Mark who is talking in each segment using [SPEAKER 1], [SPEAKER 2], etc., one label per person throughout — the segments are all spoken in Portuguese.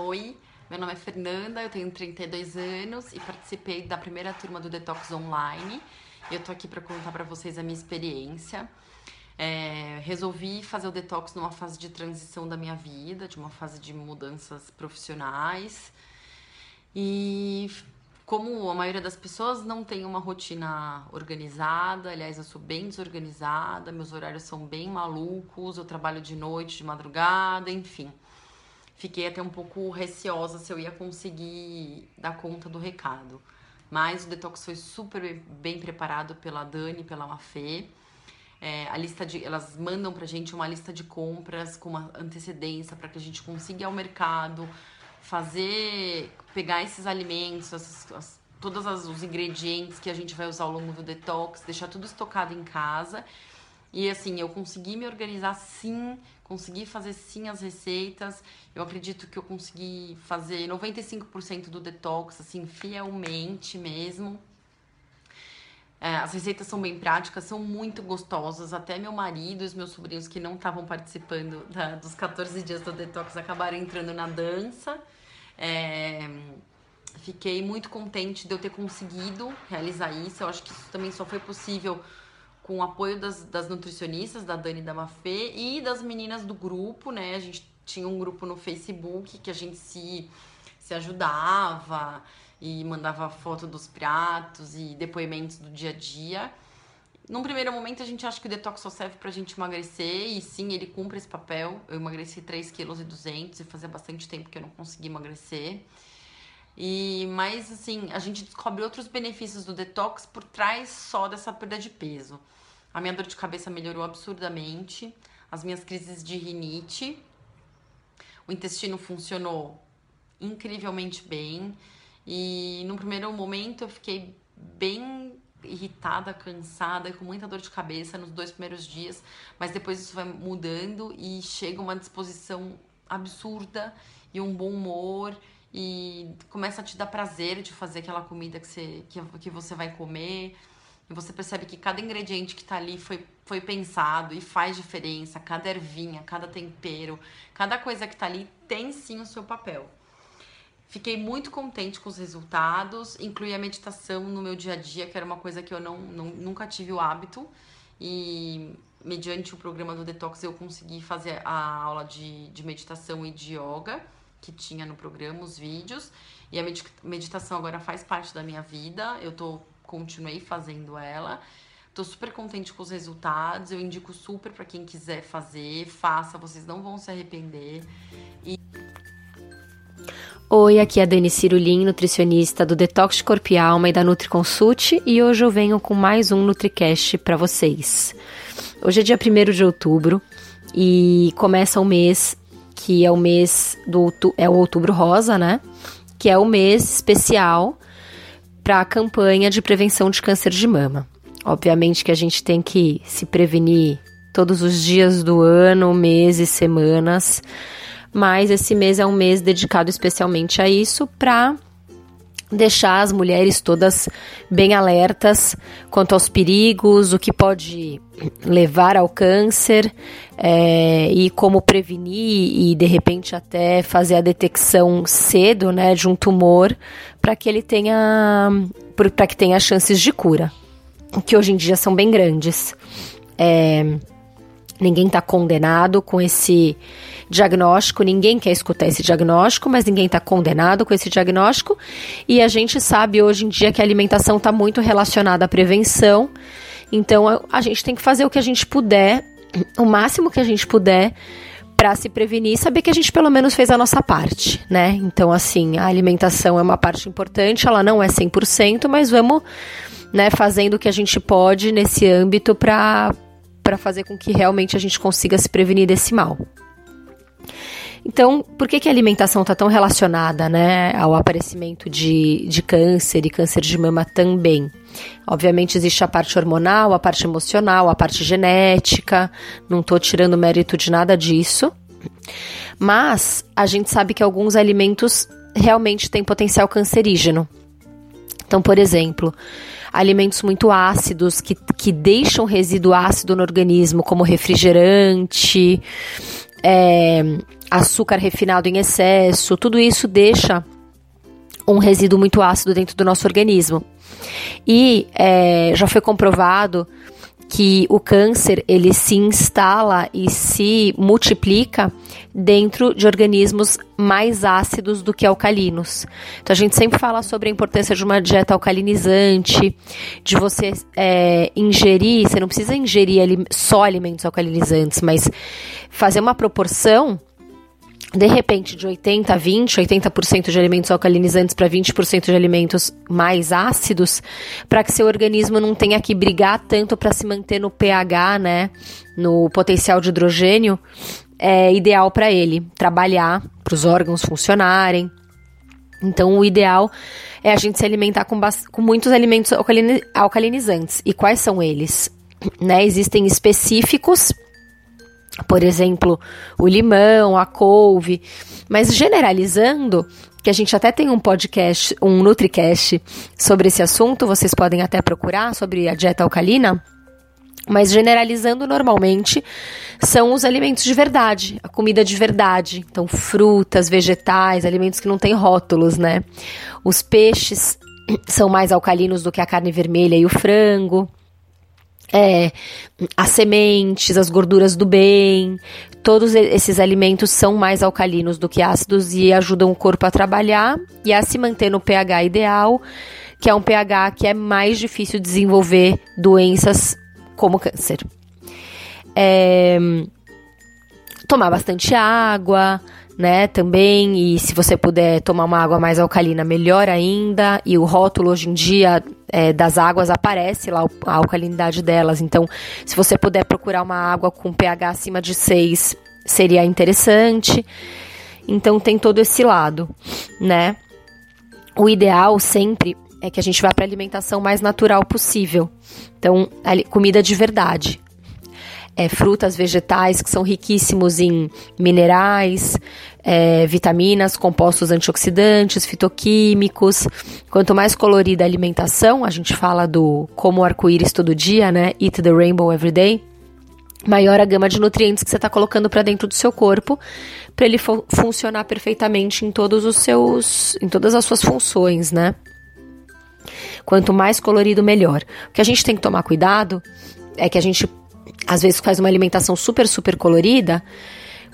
[SPEAKER 1] Oi, meu nome é Fernanda, eu tenho 32 anos e participei da primeira turma do Detox Online. Eu tô aqui para contar para vocês a minha experiência. É, resolvi fazer o detox numa fase de transição da minha vida, de uma fase de mudanças profissionais. E como a maioria das pessoas não tem uma rotina organizada, aliás, eu sou bem desorganizada, meus horários são bem malucos, eu trabalho de noite, de madrugada, enfim fiquei até um pouco receosa se eu ia conseguir dar conta do recado. Mas o detox foi super bem preparado pela Dani, pela Mafê. É, a lista de, elas mandam pra gente uma lista de compras com uma antecedência para que a gente consiga ir ao mercado, fazer, pegar esses alimentos, as, as, todos os ingredientes que a gente vai usar ao longo do detox, deixar tudo estocado em casa. E assim, eu consegui me organizar sim, consegui fazer sim as receitas. Eu acredito que eu consegui fazer 95% do detox, assim, fielmente mesmo. É, as receitas são bem práticas, são muito gostosas. Até meu marido e os meus sobrinhos que não estavam participando da, dos 14 dias do detox acabaram entrando na dança. É, fiquei muito contente de eu ter conseguido realizar isso. Eu acho que isso também só foi possível com o apoio das, das nutricionistas, da Dani da Mafê, e das meninas do grupo, né? A gente tinha um grupo no Facebook que a gente se, se ajudava e mandava foto dos pratos e depoimentos do dia a dia. Num primeiro momento, a gente acha que o detox só serve pra gente emagrecer, e sim, ele cumpre esse papel. Eu emagreci 3,2 kg e fazia bastante tempo que eu não conseguia emagrecer. E mas assim, a gente descobre outros benefícios do detox por trás só dessa perda de peso. A minha dor de cabeça melhorou absurdamente, as minhas crises de rinite, o intestino funcionou incrivelmente bem. E no primeiro momento eu fiquei bem irritada, cansada, com muita dor de cabeça nos dois primeiros dias, mas depois isso vai mudando e chega uma disposição absurda e um bom humor e começa a te dar prazer de fazer aquela comida que você, que, que você vai comer. E você percebe que cada ingrediente que tá ali foi, foi pensado e faz diferença, cada ervinha, cada tempero, cada coisa que tá ali tem sim o seu papel. Fiquei muito contente com os resultados, incluí a meditação no meu dia a dia, que era uma coisa que eu não, não nunca tive o hábito. E mediante o programa do Detox eu consegui fazer a aula de, de meditação e de yoga que tinha no programa, os vídeos. E a meditação agora faz parte da minha vida. Eu tô continuei fazendo ela. Tô super contente com os resultados. Eu indico super para quem quiser fazer, faça, vocês não vão se arrepender. E...
[SPEAKER 2] Oi, aqui é a Dani Cirulim, nutricionista do Detox Corpo e Alma e da NutriConsult, e hoje eu venho com mais um NutriCast para vocês. Hoje é dia 1 de outubro e começa o mês que é o mês do é o Outubro Rosa, né? Que é o mês especial para a campanha de prevenção de câncer de mama. Obviamente que a gente tem que se prevenir todos os dias do ano, meses, semanas, mas esse mês é um mês dedicado especialmente a isso para deixar as mulheres todas bem alertas quanto aos perigos, o que pode levar ao câncer é, e como prevenir e de repente até fazer a detecção cedo, né, de um tumor para que ele tenha para que tenha chances de cura, que hoje em dia são bem grandes. É, ninguém está condenado com esse diagnóstico, ninguém quer escutar esse diagnóstico, mas ninguém está condenado com esse diagnóstico. E a gente sabe hoje em dia que a alimentação está muito relacionada à prevenção. Então a, gente tem que fazer o que a gente puder, o máximo que a gente puder para se prevenir e saber que a gente pelo menos fez a nossa parte, né? Então, assim, a alimentação é uma parte importante, ela não é 100%, mas vamos, né, fazendo o que a gente pode nesse âmbito para fazer com que realmente a gente consiga se prevenir desse mal. Então, por que, que a alimentação está tão relacionada né, ao aparecimento de, de câncer e câncer de mama também? Obviamente existe a parte hormonal, a parte emocional, a parte genética, não estou tirando mérito de nada disso, mas a gente sabe que alguns alimentos realmente têm potencial cancerígeno. Então, por exemplo, alimentos muito ácidos que, que deixam resíduo ácido no organismo, como refrigerante, é, açúcar refinado em excesso, tudo isso deixa um resíduo muito ácido dentro do nosso organismo. E é, já foi comprovado que o câncer ele se instala e se multiplica dentro de organismos mais ácidos do que alcalinos. Então a gente sempre fala sobre a importância de uma dieta alcalinizante, de você é, ingerir, você não precisa ingerir só alimentos alcalinizantes, mas fazer uma proporção de repente, de 80 a 20, 80% de alimentos alcalinizantes para 20% de alimentos mais ácidos, para que seu organismo não tenha que brigar tanto para se manter no pH, né, no potencial de hidrogênio, é ideal para ele trabalhar, para os órgãos funcionarem. Então, o ideal é a gente se alimentar com, com muitos alimentos alcalinizantes. E quais são eles? Né, existem específicos por exemplo, o limão, a couve, mas generalizando, que a gente até tem um podcast, um NutriCast sobre esse assunto, vocês podem até procurar sobre a dieta alcalina. Mas generalizando normalmente, são os alimentos de verdade, a comida de verdade. Então, frutas, vegetais, alimentos que não têm rótulos, né? Os peixes são mais alcalinos do que a carne vermelha e o frango é, as sementes, as gorduras do bem, todos esses alimentos são mais alcalinos do que ácidos e ajudam o corpo a trabalhar e a se manter no pH ideal, que é um pH que é mais difícil desenvolver doenças como câncer. É, tomar bastante água, né, também, e se você puder tomar uma água mais alcalina, melhor ainda, e o rótulo hoje em dia é, das águas aparece lá a alcalinidade delas, então se você puder procurar uma água com pH acima de 6, seria interessante, então tem todo esse lado, né. O ideal sempre é que a gente vá para alimentação mais natural possível, então comida de verdade, é, frutas, vegetais que são riquíssimos em minerais, é, vitaminas, compostos antioxidantes, fitoquímicos. Quanto mais colorida a alimentação, a gente fala do como arco-íris todo dia, né? Eat the rainbow every day. Maior a gama de nutrientes que você está colocando para dentro do seu corpo, para ele fu funcionar perfeitamente em todos os seus, em todas as suas funções, né? Quanto mais colorido, melhor. O que a gente tem que tomar cuidado é que a gente às vezes faz uma alimentação super, super colorida,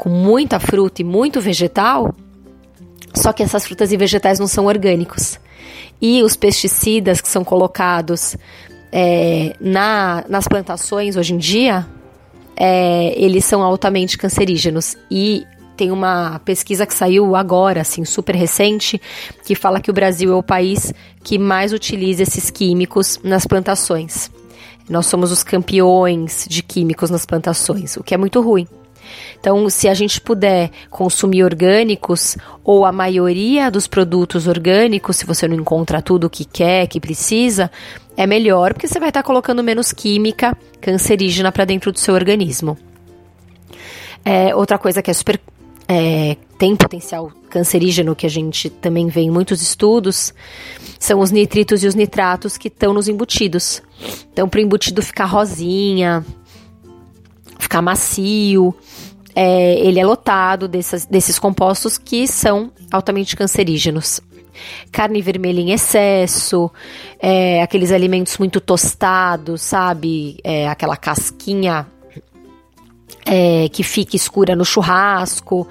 [SPEAKER 2] com muita fruta e muito vegetal, só que essas frutas e vegetais não são orgânicos. E os pesticidas que são colocados é, na, nas plantações hoje em dia, é, eles são altamente cancerígenos. E tem uma pesquisa que saiu agora, assim, super recente, que fala que o Brasil é o país que mais utiliza esses químicos nas plantações. Nós somos os campeões de químicos nas plantações, o que é muito ruim. Então, se a gente puder consumir orgânicos ou a maioria dos produtos orgânicos, se você não encontra tudo o que quer, que precisa, é melhor porque você vai estar colocando menos química cancerígena para dentro do seu organismo. É, outra coisa que é super é, tem potencial cancerígeno, que a gente também vê em muitos estudos, são os nitritos e os nitratos que estão nos embutidos. Então, para o embutido ficar rosinha, ficar macio, é, ele é lotado dessas, desses compostos que são altamente cancerígenos. Carne vermelha em excesso, é, aqueles alimentos muito tostados, sabe? É, aquela casquinha é, que fica escura no churrasco.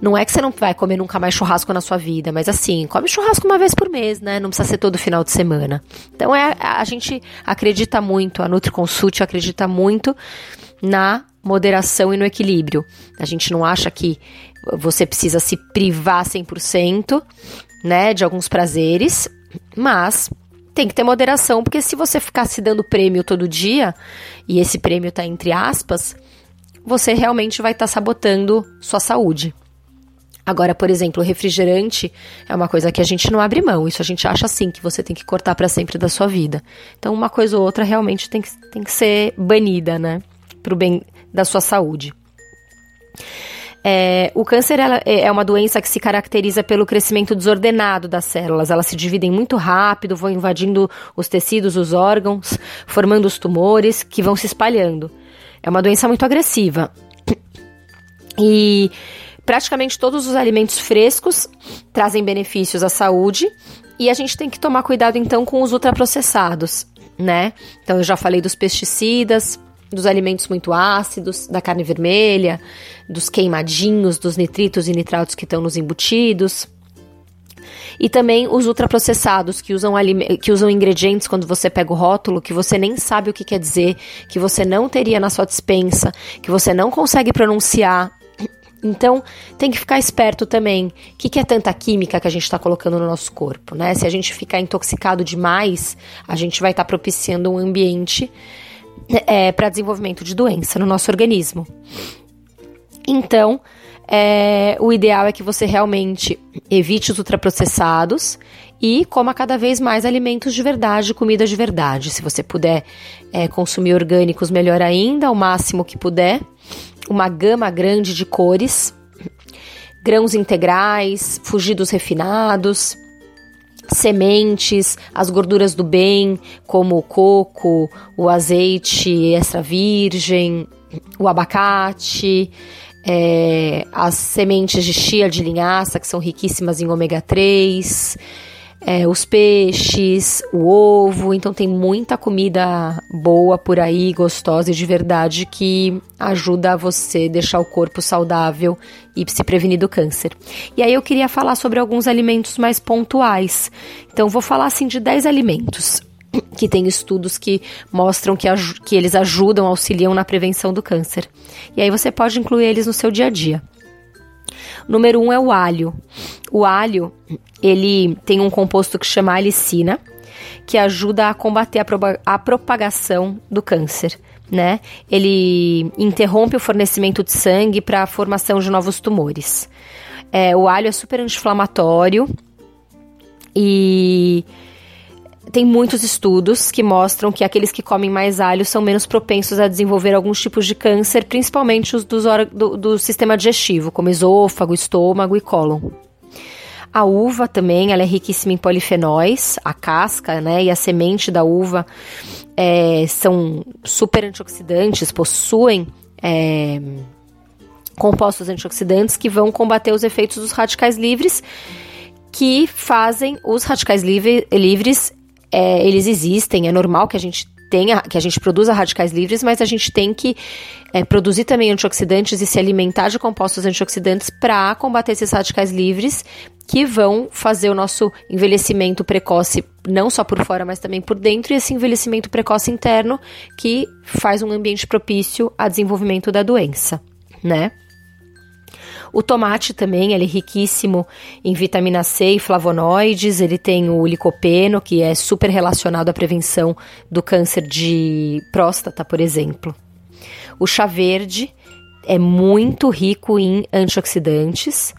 [SPEAKER 2] Não é que você não vai comer nunca mais churrasco na sua vida, mas assim, come churrasco uma vez por mês, né? Não precisa ser todo final de semana. Então é, a gente acredita muito, a NutriConsult acredita muito na moderação e no equilíbrio. A gente não acha que você precisa se privar 100%, né, de alguns prazeres, mas tem que ter moderação, porque se você ficar se dando prêmio todo dia, e esse prêmio tá entre aspas, você realmente vai estar tá sabotando sua saúde. Agora, por exemplo, refrigerante é uma coisa que a gente não abre mão. Isso a gente acha assim que você tem que cortar para sempre da sua vida. Então, uma coisa ou outra realmente tem que, tem que ser banida, né? Para o bem da sua saúde. É, o câncer é, é uma doença que se caracteriza pelo crescimento desordenado das células. Elas se dividem muito rápido, vão invadindo os tecidos, os órgãos, formando os tumores que vão se espalhando. É uma doença muito agressiva. E praticamente todos os alimentos frescos trazem benefícios à saúde e a gente tem que tomar cuidado então com os ultraprocessados, né? Então eu já falei dos pesticidas, dos alimentos muito ácidos, da carne vermelha, dos queimadinhos, dos nitritos e nitratos que estão nos embutidos. E também os ultraprocessados, que usam, que usam ingredientes quando você pega o rótulo, que você nem sabe o que quer dizer, que você não teria na sua dispensa, que você não consegue pronunciar, então, tem que ficar esperto também. O que, que é tanta química que a gente está colocando no nosso corpo, né? Se a gente ficar intoxicado demais, a gente vai estar tá propiciando um ambiente é, para desenvolvimento de doença no nosso organismo. Então, é, o ideal é que você realmente evite os ultraprocessados e coma cada vez mais alimentos de verdade, comida de verdade. Se você puder é, consumir orgânicos, melhor ainda, o máximo que puder uma gama grande de cores, grãos integrais, fugir dos refinados, sementes, as gorduras do bem, como o coco, o azeite extra virgem, o abacate, é, as sementes de chia de linhaça, que são riquíssimas em ômega 3, é, os peixes, o ovo. Então tem muita comida boa por aí, gostosa e de verdade que ajuda você a deixar o corpo saudável e se prevenir do câncer. E aí eu queria falar sobre alguns alimentos mais pontuais. Então vou falar assim de 10 alimentos que tem estudos que mostram que, que eles ajudam, auxiliam na prevenção do câncer. E aí você pode incluir eles no seu dia a dia. Número um é o alho. O alho, ele tem um composto que chama alicina, que ajuda a combater a, a propagação do câncer. Né? Ele interrompe o fornecimento de sangue para a formação de novos tumores. É, o alho é super anti-inflamatório e tem muitos estudos que mostram que aqueles que comem mais alho são menos propensos a desenvolver alguns tipos de câncer, principalmente os dos, do, do sistema digestivo, como esôfago, estômago e cólon. A uva também, ela é riquíssima em polifenóis, a casca, né, e a semente da uva é, são super antioxidantes, possuem é, compostos antioxidantes que vão combater os efeitos dos radicais livres, que fazem os radicais livre, livres é, eles existem, é normal que a gente tenha, que a gente produza radicais livres, mas a gente tem que é, produzir também antioxidantes e se alimentar de compostos antioxidantes para combater esses radicais livres que vão fazer o nosso envelhecimento precoce não só por fora, mas também por dentro, e esse envelhecimento precoce interno que faz um ambiente propício a desenvolvimento da doença, né? O tomate também, ele é riquíssimo em vitamina C e flavonoides, ele tem o licopeno, que é super relacionado à prevenção do câncer de próstata, por exemplo. O chá verde é muito rico em antioxidantes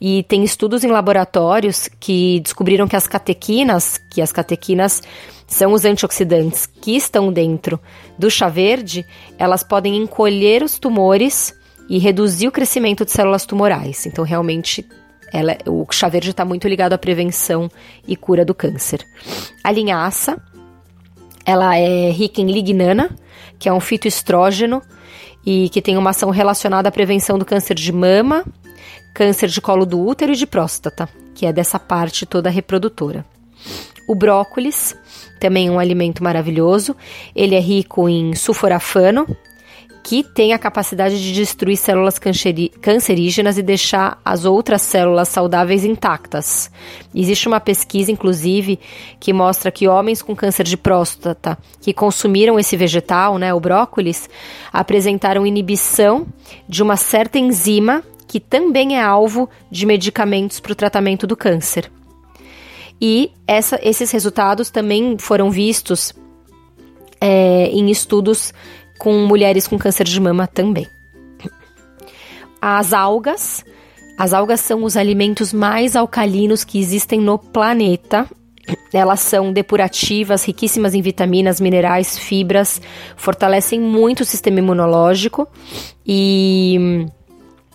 [SPEAKER 2] e tem estudos em laboratórios que descobriram que as catequinas, que as catequinas são os antioxidantes que estão dentro do chá verde, elas podem encolher os tumores e reduzir o crescimento de células tumorais. Então, realmente, ela, o chá verde está muito ligado à prevenção e cura do câncer. A linhaça, ela é rica em lignana, que é um fitoestrógeno e que tem uma ação relacionada à prevenção do câncer de mama, câncer de colo do útero e de próstata, que é dessa parte toda reprodutora. O brócolis, também um alimento maravilhoso, ele é rico em sulforafano, que tem a capacidade de destruir células cancerígenas e deixar as outras células saudáveis intactas. Existe uma pesquisa, inclusive, que mostra que homens com câncer de próstata que consumiram esse vegetal, né, o brócolis, apresentaram inibição de uma certa enzima que também é alvo de medicamentos para o tratamento do câncer. E essa, esses resultados também foram vistos é, em estudos com mulheres com câncer de mama também. As algas. As algas são os alimentos mais alcalinos que existem no planeta. Elas são depurativas, riquíssimas em vitaminas, minerais, fibras, fortalecem muito o sistema imunológico e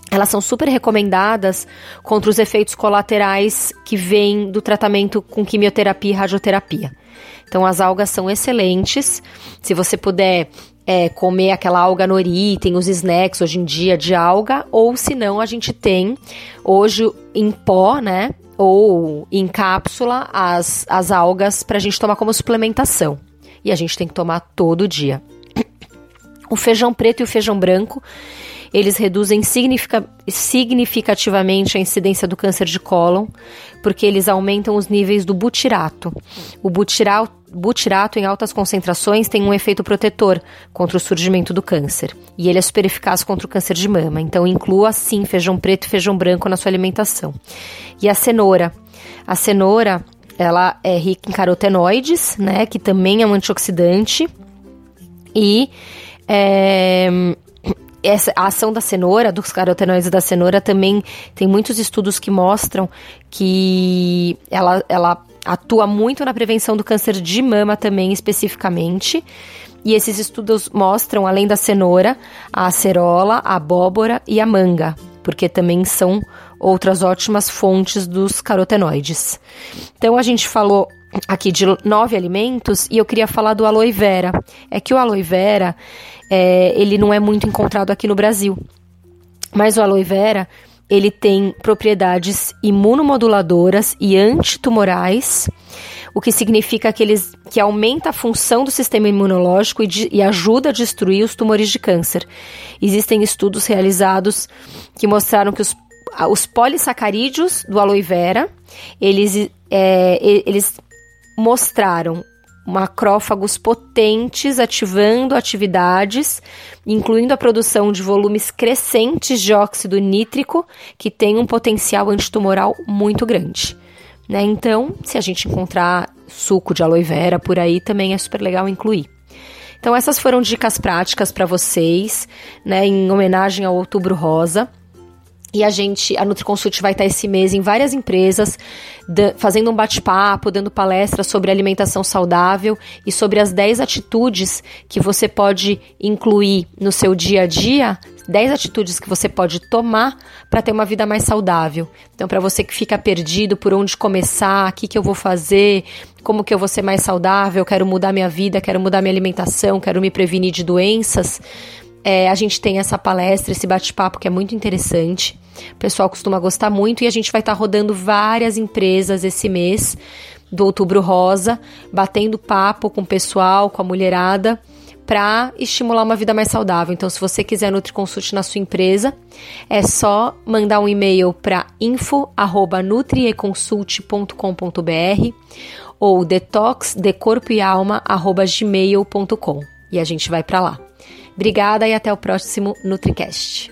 [SPEAKER 2] elas são super recomendadas contra os efeitos colaterais que vêm do tratamento com quimioterapia e radioterapia. Então, as algas são excelentes. Se você puder é, comer aquela alga nori, tem os snacks hoje em dia de alga, ou se não, a gente tem hoje em pó, né? Ou em cápsula as, as algas para a gente tomar como suplementação. E a gente tem que tomar todo dia. O feijão preto e o feijão branco, eles reduzem significativamente a incidência do câncer de cólon, porque eles aumentam os níveis do butirato. O butirato, butirato em altas concentrações tem um efeito protetor contra o surgimento do câncer. E ele é super eficaz contra o câncer de mama. Então inclua sim feijão preto e feijão branco na sua alimentação. E a cenoura. A cenoura, ela é rica em carotenoides, né, que também é um antioxidante. E é, essa, a ação da cenoura, dos carotenoides da cenoura, também tem muitos estudos que mostram que ela, ela atua muito na prevenção do câncer de mama também, especificamente. E esses estudos mostram, além da cenoura, a acerola, a abóbora e a manga, porque também são outras ótimas fontes dos carotenoides. Então a gente falou aqui de nove alimentos e eu queria falar do aloe vera. É que o aloe vera é, ele não é muito encontrado aqui no Brasil. Mas o aloe vera, ele tem propriedades imunomoduladoras e antitumorais, o que significa que, eles, que aumenta a função do sistema imunológico e, de, e ajuda a destruir os tumores de câncer. Existem estudos realizados que mostraram que os, os polissacarídeos do aloe vera, eles, é, eles mostraram macrófagos potentes ativando atividades, incluindo a produção de volumes crescentes de óxido nítrico, que tem um potencial antitumoral muito grande. Né? Então, se a gente encontrar suco de aloe vera por aí, também é super legal incluir. Então, essas foram dicas práticas para vocês, né, em homenagem ao Outubro Rosa. E a gente, a NutriConsult vai estar esse mês em várias empresas, fazendo um bate-papo, dando palestras sobre alimentação saudável e sobre as 10 atitudes que você pode incluir no seu dia a dia 10 atitudes que você pode tomar para ter uma vida mais saudável. Então, para você que fica perdido por onde começar, o que, que eu vou fazer, como que eu vou ser mais saudável, quero mudar minha vida, quero mudar minha alimentação, quero me prevenir de doenças, é, a gente tem essa palestra, esse bate-papo que é muito interessante. O pessoal costuma gostar muito e a gente vai estar tá rodando várias empresas esse mês do Outubro Rosa, batendo papo com o pessoal, com a mulherada, para estimular uma vida mais saudável. Então, se você quiser NutriConsult na sua empresa, é só mandar um e-mail para info@nutrieconsult.com.br ou detoxdecorpoealma@gmail.com e a gente vai para lá. Obrigada e até o próximo NutriCast.